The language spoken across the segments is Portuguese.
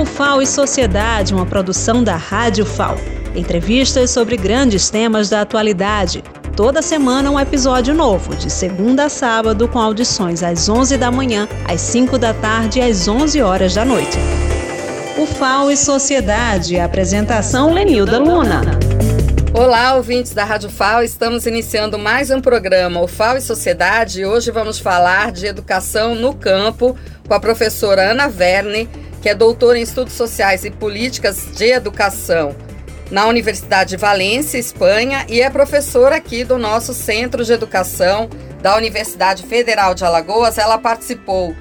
O FAO e Sociedade, uma produção da Rádio FAO. Entrevistas sobre grandes temas da atualidade. Toda semana um episódio novo, de segunda a sábado, com audições às 11 da manhã, às 5 da tarde e às 11 horas da noite. O FAO e Sociedade, apresentação Lenilda Luna. Olá, ouvintes da Rádio FAO, estamos iniciando mais um programa, o FAO e Sociedade, e hoje vamos falar de educação no campo com a professora Ana Verne, que é doutora em Estudos Sociais e Políticas de Educação na Universidade de Valência, Espanha, e é professora aqui do nosso Centro de Educação da Universidade Federal de Alagoas. Ela participou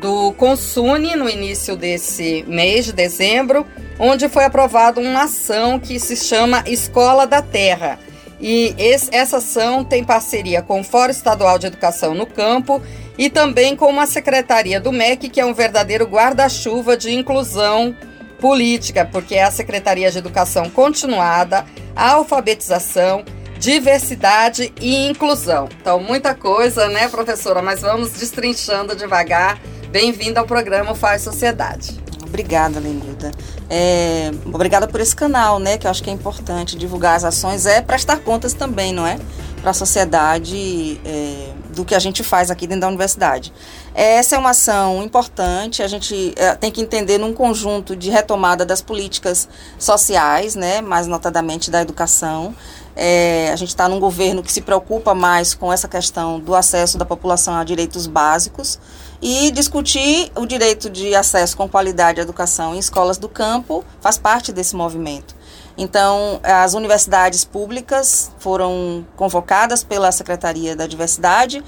do Consune no início desse mês de dezembro onde foi aprovada uma ação que se chama Escola da Terra. E esse, essa ação tem parceria com o Fórum Estadual de Educação no Campo e também com uma secretaria do MEC, que é um verdadeiro guarda-chuva de inclusão política, porque é a Secretaria de Educação Continuada, Alfabetização, Diversidade e Inclusão. Então, muita coisa, né, professora? Mas vamos destrinchando devagar. Bem-vinda ao programa Faz Sociedade. Obrigada, Lenilda. É, obrigada por esse canal, né? Que eu acho que é importante divulgar as ações, é prestar contas também, não é? Para a sociedade é, do que a gente faz aqui dentro da universidade. Essa é uma ação importante, a gente é, tem que entender num conjunto de retomada das políticas sociais, né? Mais notadamente da educação. É, a gente está num governo que se preocupa mais com essa questão do acesso da população a direitos básicos e discutir o direito de acesso com qualidade à educação em escolas do campo faz parte desse movimento. Então, as universidades públicas foram convocadas pela Secretaria da Diversidade,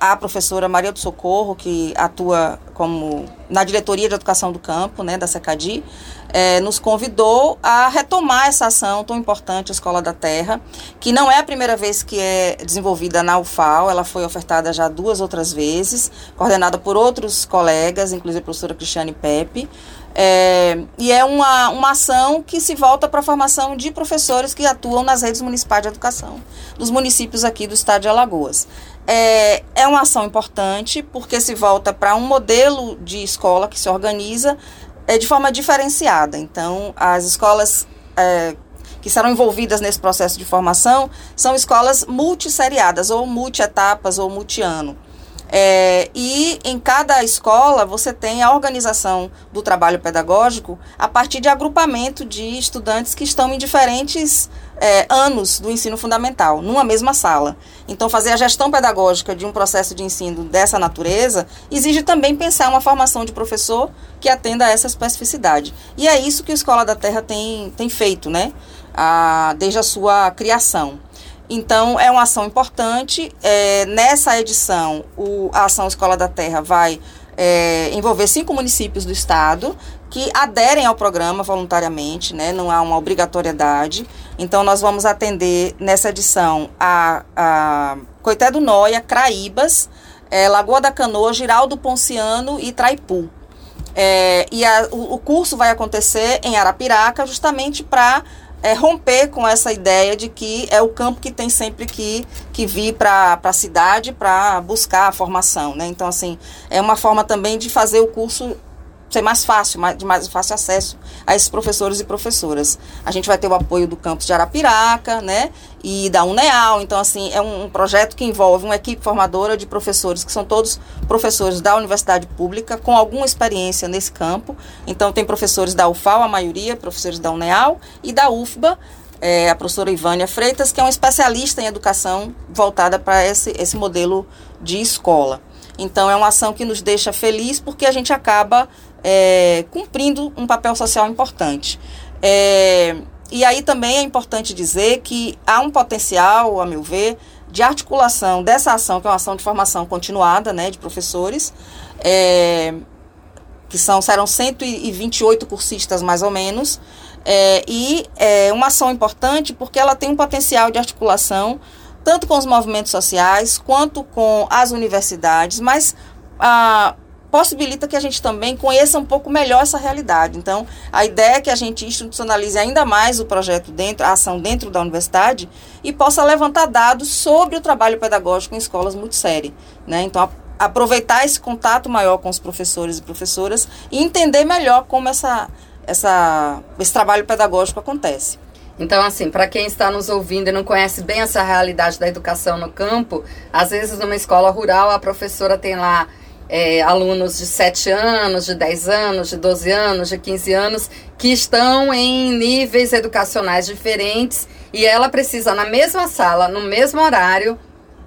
a professora Maria do Socorro, que atua como na diretoria de educação do campo, né, da SECADI, é, nos convidou a retomar essa ação tão importante, a Escola da Terra, que não é a primeira vez que é desenvolvida na UFAL, ela foi ofertada já duas outras vezes, coordenada por outros colegas, inclusive a professora Cristiane Pepe, é, e é uma, uma ação que se volta para a formação de professores que atuam nas redes municipais de educação dos municípios aqui do estado de Alagoas. É, é uma ação importante porque se volta para um modelo de escola que se organiza é, de forma diferenciada. Então, as escolas é, que serão envolvidas nesse processo de formação são escolas multisseriadas, ou multietapas, ou multiano. É, e em cada escola você tem a organização do trabalho pedagógico a partir de agrupamento de estudantes que estão em diferentes é, anos do ensino fundamental, numa mesma sala. Então, fazer a gestão pedagógica de um processo de ensino dessa natureza exige também pensar uma formação de professor que atenda a essa especificidade. E é isso que a Escola da Terra tem, tem feito, né? A, desde a sua criação. Então, é uma ação importante. É, nessa edição, o, a Ação Escola da Terra vai é, envolver cinco municípios do estado que aderem ao programa voluntariamente, né? não há uma obrigatoriedade. Então, nós vamos atender nessa edição a, a Coité do Noia, Craíbas, é, Lagoa da Canoa, Giraldo Ponciano e Traipu. É, e a, o, o curso vai acontecer em Arapiraca, justamente para é, romper com essa ideia de que é o campo que tem sempre que, que vir para a cidade para buscar a formação. Né? Então, assim, é uma forma também de fazer o curso ser mais fácil, mais, de mais fácil acesso a esses professores e professoras. A gente vai ter o apoio do campus de Arapiraca, né, e da UNEAL, então assim, é um, um projeto que envolve uma equipe formadora de professores, que são todos professores da universidade pública, com alguma experiência nesse campo, então tem professores da UFAL, a maioria, professores da UNEAL, e da UFBA, é, a professora Ivânia Freitas, que é uma especialista em educação voltada para esse, esse modelo de escola. Então, é uma ação que nos deixa feliz porque a gente acaba é, cumprindo um papel social importante. É, e aí também é importante dizer que há um potencial, a meu ver, de articulação dessa ação, que é uma ação de formação continuada né, de professores, é, que são, serão 128 cursistas mais ou menos, é, e é uma ação importante porque ela tem um potencial de articulação tanto com os movimentos sociais quanto com as universidades, mas ah, possibilita que a gente também conheça um pouco melhor essa realidade. Então, a ideia é que a gente institucionalize ainda mais o projeto dentro, a ação dentro da universidade e possa levantar dados sobre o trabalho pedagógico em escolas muito sério. Né? Então, aproveitar esse contato maior com os professores e professoras e entender melhor como essa, essa, esse trabalho pedagógico acontece. Então, assim, para quem está nos ouvindo e não conhece bem essa realidade da educação no campo, às vezes numa escola rural a professora tem lá é, alunos de 7 anos, de 10 anos, de 12 anos, de 15 anos, que estão em níveis educacionais diferentes e ela precisa, na mesma sala, no mesmo horário,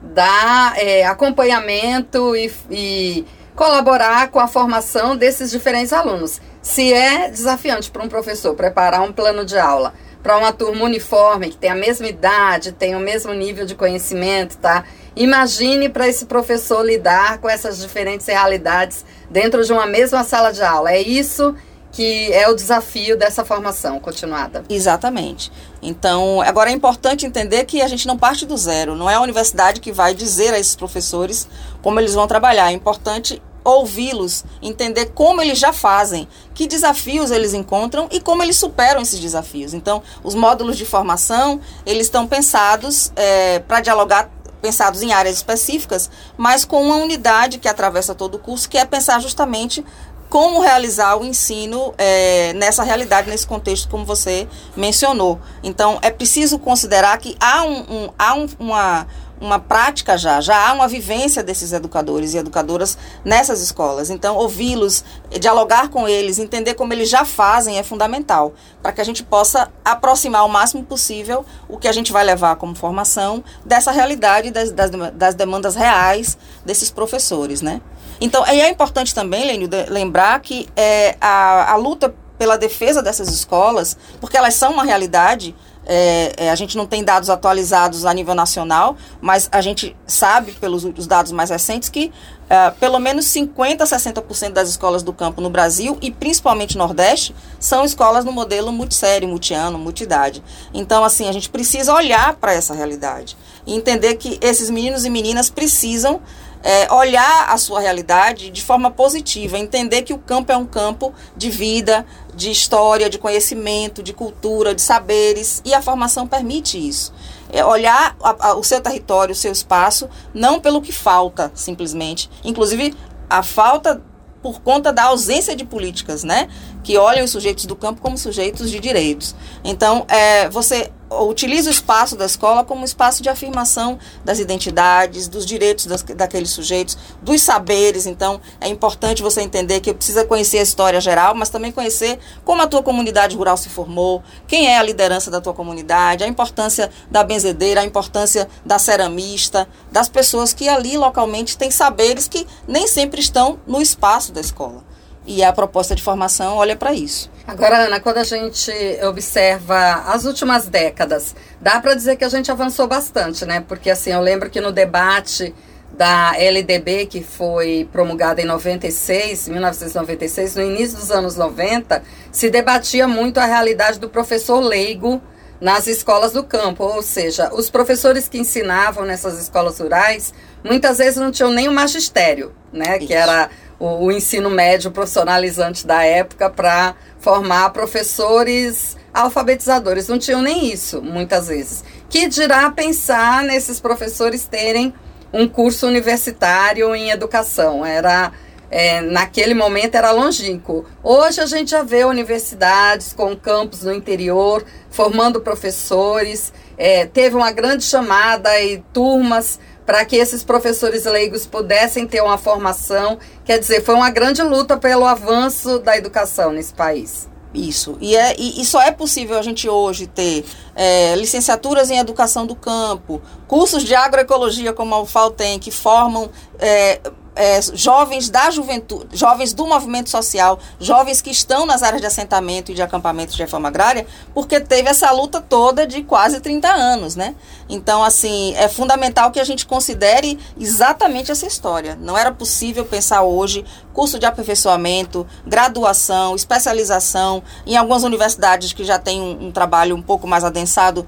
dar é, acompanhamento e, e colaborar com a formação desses diferentes alunos. Se é desafiante para um professor preparar um plano de aula para uma turma uniforme, que tem a mesma idade, tem o mesmo nível de conhecimento, tá? Imagine para esse professor lidar com essas diferentes realidades dentro de uma mesma sala de aula. É isso que é o desafio dessa formação continuada. Exatamente. Então, agora é importante entender que a gente não parte do zero. Não é a universidade que vai dizer a esses professores como eles vão trabalhar. É importante ouvi-los, entender como eles já fazem, que desafios eles encontram e como eles superam esses desafios. Então, os módulos de formação, eles estão pensados é, para dialogar pensados em áreas específicas, mas com uma unidade que atravessa todo o curso, que é pensar justamente como realizar o ensino é, nessa realidade, nesse contexto, como você mencionou. Então, é preciso considerar que há, um, um há um, uma uma prática já, já há uma vivência desses educadores e educadoras nessas escolas. Então, ouvi-los, dialogar com eles, entender como eles já fazem é fundamental, para que a gente possa aproximar o máximo possível o que a gente vai levar como formação dessa realidade, das, das, das demandas reais desses professores, né? Então, e é importante também, Lênio, lembrar que é, a, a luta pela defesa dessas escolas, porque elas são uma realidade, é, é, a gente não tem dados atualizados a nível nacional, mas a gente sabe, pelos os dados mais recentes, que é, pelo menos 50% a 60% das escolas do campo no Brasil, e principalmente Nordeste, são escolas no modelo multissérie, multiano, multidade. Então, assim, a gente precisa olhar para essa realidade e entender que esses meninos e meninas precisam é, olhar a sua realidade de forma positiva, entender que o campo é um campo de vida, de história, de conhecimento, de cultura, de saberes, e a formação permite isso. É olhar a, a, o seu território, o seu espaço, não pelo que falta, simplesmente. Inclusive, a falta por conta da ausência de políticas, né? Que olham os sujeitos do campo como sujeitos de direitos. Então, é, você utiliza o espaço da escola como espaço de afirmação das identidades, dos direitos das, daqueles sujeitos, dos saberes. Então, é importante você entender que precisa conhecer a história geral, mas também conhecer como a tua comunidade rural se formou, quem é a liderança da tua comunidade, a importância da benzedeira, a importância da ceramista, das pessoas que ali localmente têm saberes que nem sempre estão no espaço da escola. E a proposta de formação olha para isso. Agora, Ana, quando a gente observa as últimas décadas, dá para dizer que a gente avançou bastante, né? Porque assim, eu lembro que no debate da LDB, que foi promulgada em 96, 1996, no início dos anos 90, se debatia muito a realidade do professor leigo nas escolas do campo, ou seja, os professores que ensinavam nessas escolas rurais muitas vezes não tinham nem o magistério, né, Isso. que era o, o ensino médio profissionalizante da época para formar professores alfabetizadores. Não tinham nem isso, muitas vezes. Que dirá pensar nesses professores terem um curso universitário em educação. Era é, naquele momento era longínquo. Hoje a gente já vê universidades com campos no interior formando professores. É, teve uma grande chamada e turmas para que esses professores leigos pudessem ter uma formação. Quer dizer, foi uma grande luta pelo avanço da educação nesse país. Isso. E, é, e, e, só é possível a gente hoje ter é, licenciaturas em educação do campo, cursos de agroecologia como a UFAL tem, que formam é, é, jovens da juventude, jovens do movimento social, jovens que estão nas áreas de assentamento e de acampamento de reforma agrária, porque teve essa luta toda de quase 30 anos, né? Então, assim, é fundamental que a gente considere exatamente essa história. Não era possível pensar hoje curso de aperfeiçoamento, graduação, especialização, em algumas universidades que já têm um, um trabalho um pouco mais adensado,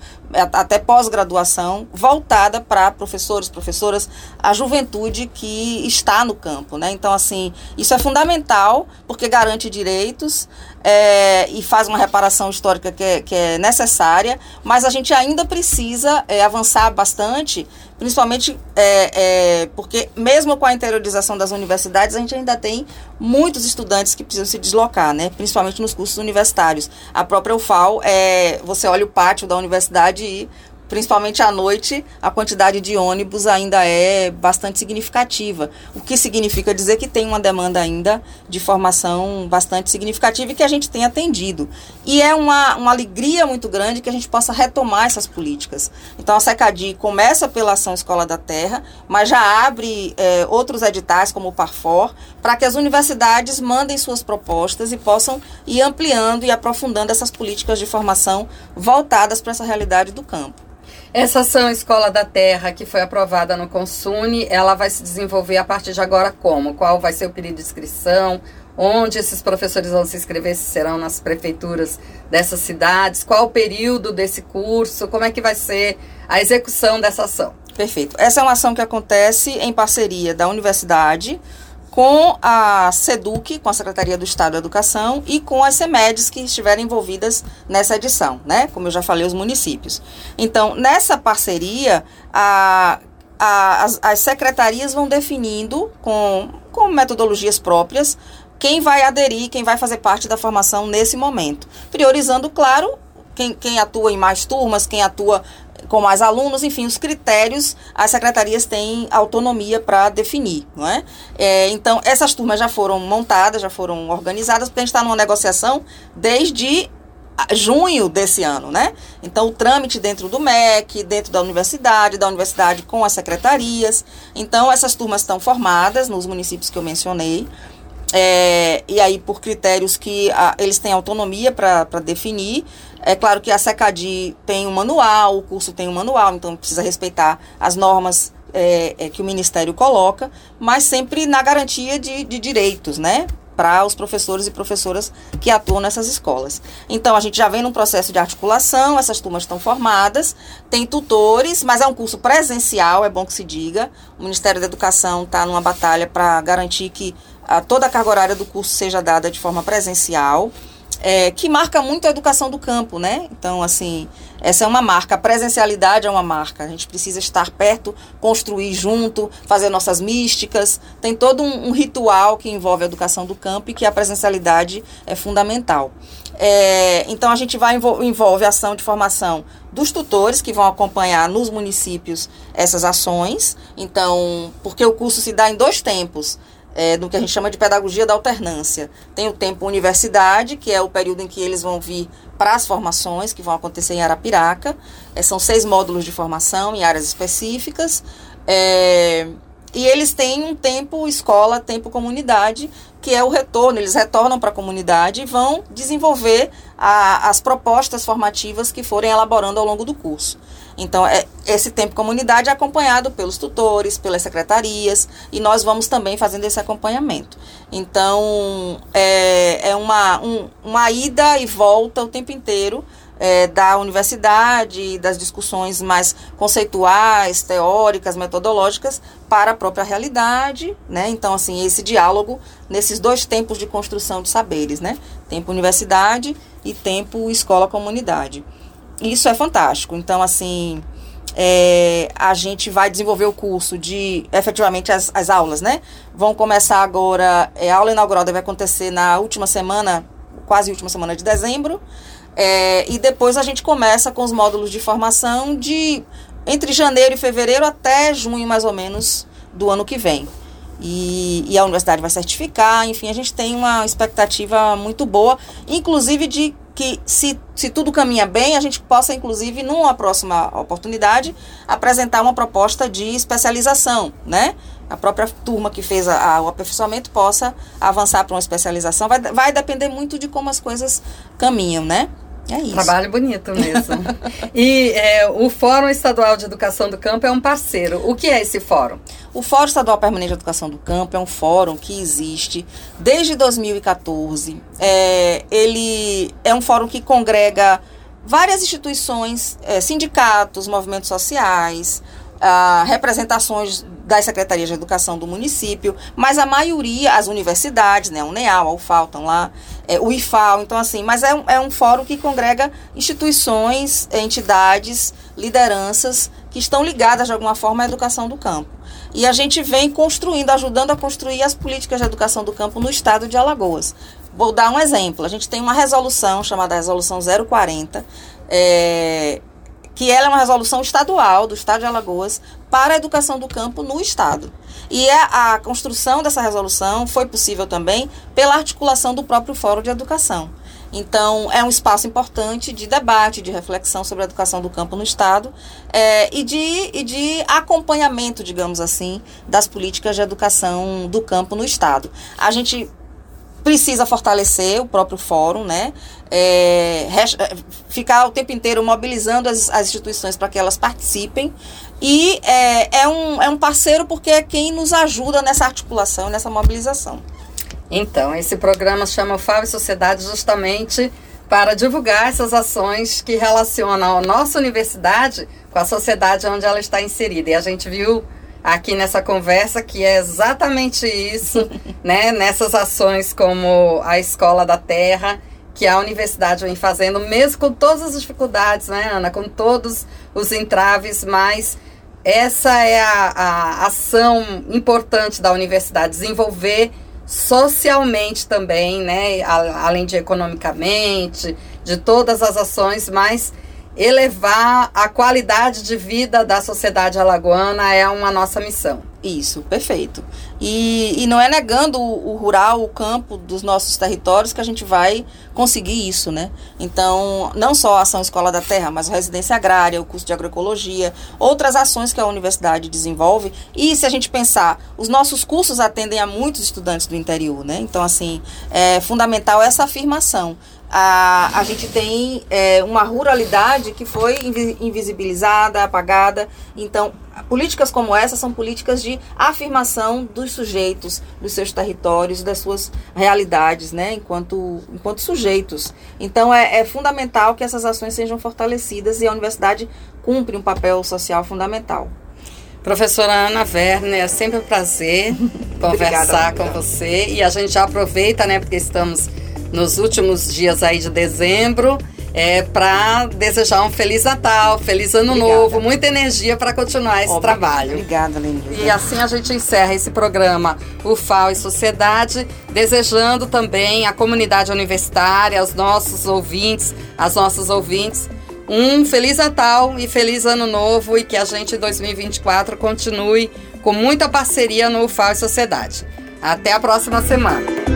até pós-graduação, voltada para professores, professoras, a juventude que está no campo, né? Então, assim, isso é fundamental porque garante direitos é, e faz uma reparação histórica que é, que é necessária, mas a gente ainda precisa é, avançar bastante principalmente é, é, porque, mesmo com a interiorização das universidades, a gente ainda tem muitos estudantes que precisam se deslocar, né? principalmente nos cursos universitários. A própria UFAL, é, você olha o pátio da universidade e principalmente à noite, a quantidade de ônibus ainda é bastante significativa. O que significa dizer que tem uma demanda ainda de formação bastante significativa e que a gente tem atendido. E é uma, uma alegria muito grande que a gente possa retomar essas políticas. Então a SECADI começa pela ação Escola da Terra, mas já abre é, outros editais, como o Parfor, para que as universidades mandem suas propostas e possam ir ampliando e aprofundando essas políticas de formação voltadas para essa realidade do campo. Essa ação Escola da Terra, que foi aprovada no Consune, ela vai se desenvolver a partir de agora como? Qual vai ser o período de inscrição? Onde esses professores vão se inscrever? Se serão nas prefeituras dessas cidades? Qual o período desse curso? Como é que vai ser a execução dessa ação? Perfeito. Essa é uma ação que acontece em parceria da universidade, com a SEDUC, com a Secretaria do Estado da Educação, e com as CEMEDs que estiverem envolvidas nessa edição, né? Como eu já falei, os municípios. Então, nessa parceria, a, a, as, as secretarias vão definindo com, com metodologias próprias quem vai aderir, quem vai fazer parte da formação nesse momento. Priorizando, claro, quem, quem atua em mais turmas, quem atua com mais alunos, enfim, os critérios as secretarias têm autonomia para definir, não é? é? Então, essas turmas já foram montadas, já foram organizadas, porque a gente está numa negociação desde junho desse ano, né? Então, o trâmite dentro do MEC, dentro da universidade, da universidade com as secretarias. Então, essas turmas estão formadas nos municípios que eu mencionei. É, e aí, por critérios que a, eles têm autonomia para definir, é claro que a SECADI tem um manual, o curso tem um manual, então precisa respeitar as normas é, é, que o Ministério coloca, mas sempre na garantia de, de direitos, né? Para os professores e professoras que atuam nessas escolas. Então, a gente já vem num processo de articulação, essas turmas estão formadas, tem tutores, mas é um curso presencial, é bom que se diga. O Ministério da Educação está numa batalha para garantir que a, toda a carga horária do curso seja dada de forma presencial é, que marca muito a educação do campo, né? Então, assim, essa é uma marca, a presencialidade é uma marca. A gente precisa estar perto, construir junto, fazer nossas místicas. Tem todo um, um ritual que envolve a educação do campo e que a presencialidade é fundamental. É, então, a gente vai envolve ação de formação dos tutores que vão acompanhar nos municípios essas ações. Então, porque o curso se dá em dois tempos é, do que a gente chama de pedagogia da alternância. Tem o tempo universidade, que é o período em que eles vão vir para as formações, que vão acontecer em Arapiraca. É, são seis módulos de formação em áreas específicas. É, e eles têm um tempo escola, tempo comunidade, que é o retorno. Eles retornam para a comunidade e vão desenvolver a, as propostas formativas que forem elaborando ao longo do curso. Então, é, esse tempo comunidade é acompanhado pelos tutores, pelas secretarias, e nós vamos também fazendo esse acompanhamento. Então, é, é uma, um, uma ida e volta o tempo inteiro é, da universidade, das discussões mais conceituais, teóricas, metodológicas, para a própria realidade, né? Então, assim, esse diálogo nesses dois tempos de construção de saberes, né? Tempo universidade e tempo escola-comunidade. Isso é fantástico. Então, assim, é, a gente vai desenvolver o curso de efetivamente as, as aulas, né? Vão começar agora, é, a aula inaugural deve acontecer na última semana, quase última semana de dezembro. É, e depois a gente começa com os módulos de formação de entre janeiro e fevereiro até junho, mais ou menos, do ano que vem. E, e, a universidade vai certificar, enfim, a gente tem uma expectativa muito boa, inclusive de que se, se tudo caminha bem, a gente possa, inclusive, numa próxima oportunidade, apresentar uma proposta de especialização, né? A própria turma que fez a, a, o aperfeiçoamento possa avançar para uma especialização. Vai, vai depender muito de como as coisas caminham, né? É isso. Trabalho bonito mesmo. e é, o Fórum Estadual de Educação do Campo é um parceiro. O que é esse fórum? O Fórum Estadual Permanente de Educação do Campo é um fórum que existe desde 2014. É, ele é um fórum que congrega várias instituições, é, sindicatos, movimentos sociais, ah, representações das secretarias de educação do município, mas a maioria, as universidades, né, a UNEAL, a UFAL estão lá, é, o IFAL, então assim, mas é um, é um fórum que congrega instituições, entidades, lideranças que estão ligadas de alguma forma à educação do campo. E a gente vem construindo, ajudando a construir as políticas de educação do campo no estado de Alagoas. Vou dar um exemplo. A gente tem uma resolução chamada Resolução 040, é, que ela é uma resolução estadual do estado de Alagoas para a educação do campo no estado. E a, a construção dessa resolução foi possível também pela articulação do próprio Fórum de Educação. Então, é um espaço importante de debate, de reflexão sobre a educação do campo no Estado é, e, de, e de acompanhamento, digamos assim, das políticas de educação do campo no Estado. A gente precisa fortalecer o próprio fórum, né? É, é ficar o tempo inteiro mobilizando as, as instituições para que elas participem. E é, é, um, é um parceiro porque é quem nos ajuda nessa articulação, nessa mobilização. Então, esse programa chama o FAO e Sociedade justamente para divulgar essas ações que relacionam a nossa universidade com a sociedade onde ela está inserida. E a gente viu aqui nessa conversa que é exatamente isso, né? Nessas ações como a Escola da Terra, que a universidade vem fazendo, mesmo com todas as dificuldades, né, Ana? Com todos os entraves, mas essa é a, a ação importante da universidade, desenvolver socialmente também, né? Além de economicamente, de todas as ações, mas elevar a qualidade de vida da sociedade alagoana é uma nossa missão. Isso, perfeito. E, e não é negando o, o, rural, o campo dos nossos territórios que a gente vai conseguir isso, né? Então, não só a ação Escola da Terra, mas a residência agrária, o curso de agroecologia, outras ações que a universidade desenvolve. E se a gente pensar, os nossos cursos atendem a muitos estudantes do interior, né? Então, assim, é fundamental essa afirmação a, a gente tem é, uma ruralidade que foi invisibilizada, apagada. Então, políticas como essa são políticas de afirmação dos sujeitos, dos seus territórios, das suas realidades, né, enquanto, enquanto sujeitos. Então, é, é fundamental que essas ações sejam fortalecidas e a universidade cumpre um papel social fundamental. Professora Ana Werner, é sempre um prazer conversar com você. E a gente já aproveita, né, porque estamos nos últimos dias aí de dezembro. É para desejar um feliz Natal, feliz Ano Obrigada. Novo, muita energia para continuar esse Oba. trabalho. Obrigada, Lenilda. E assim a gente encerra esse programa UFAO e Sociedade, desejando também à comunidade universitária, aos nossos ouvintes, às nossas ouvintes, um feliz Natal e feliz Ano Novo e que a gente em 2024 continue com muita parceria no UFAO e Sociedade. Até a próxima semana.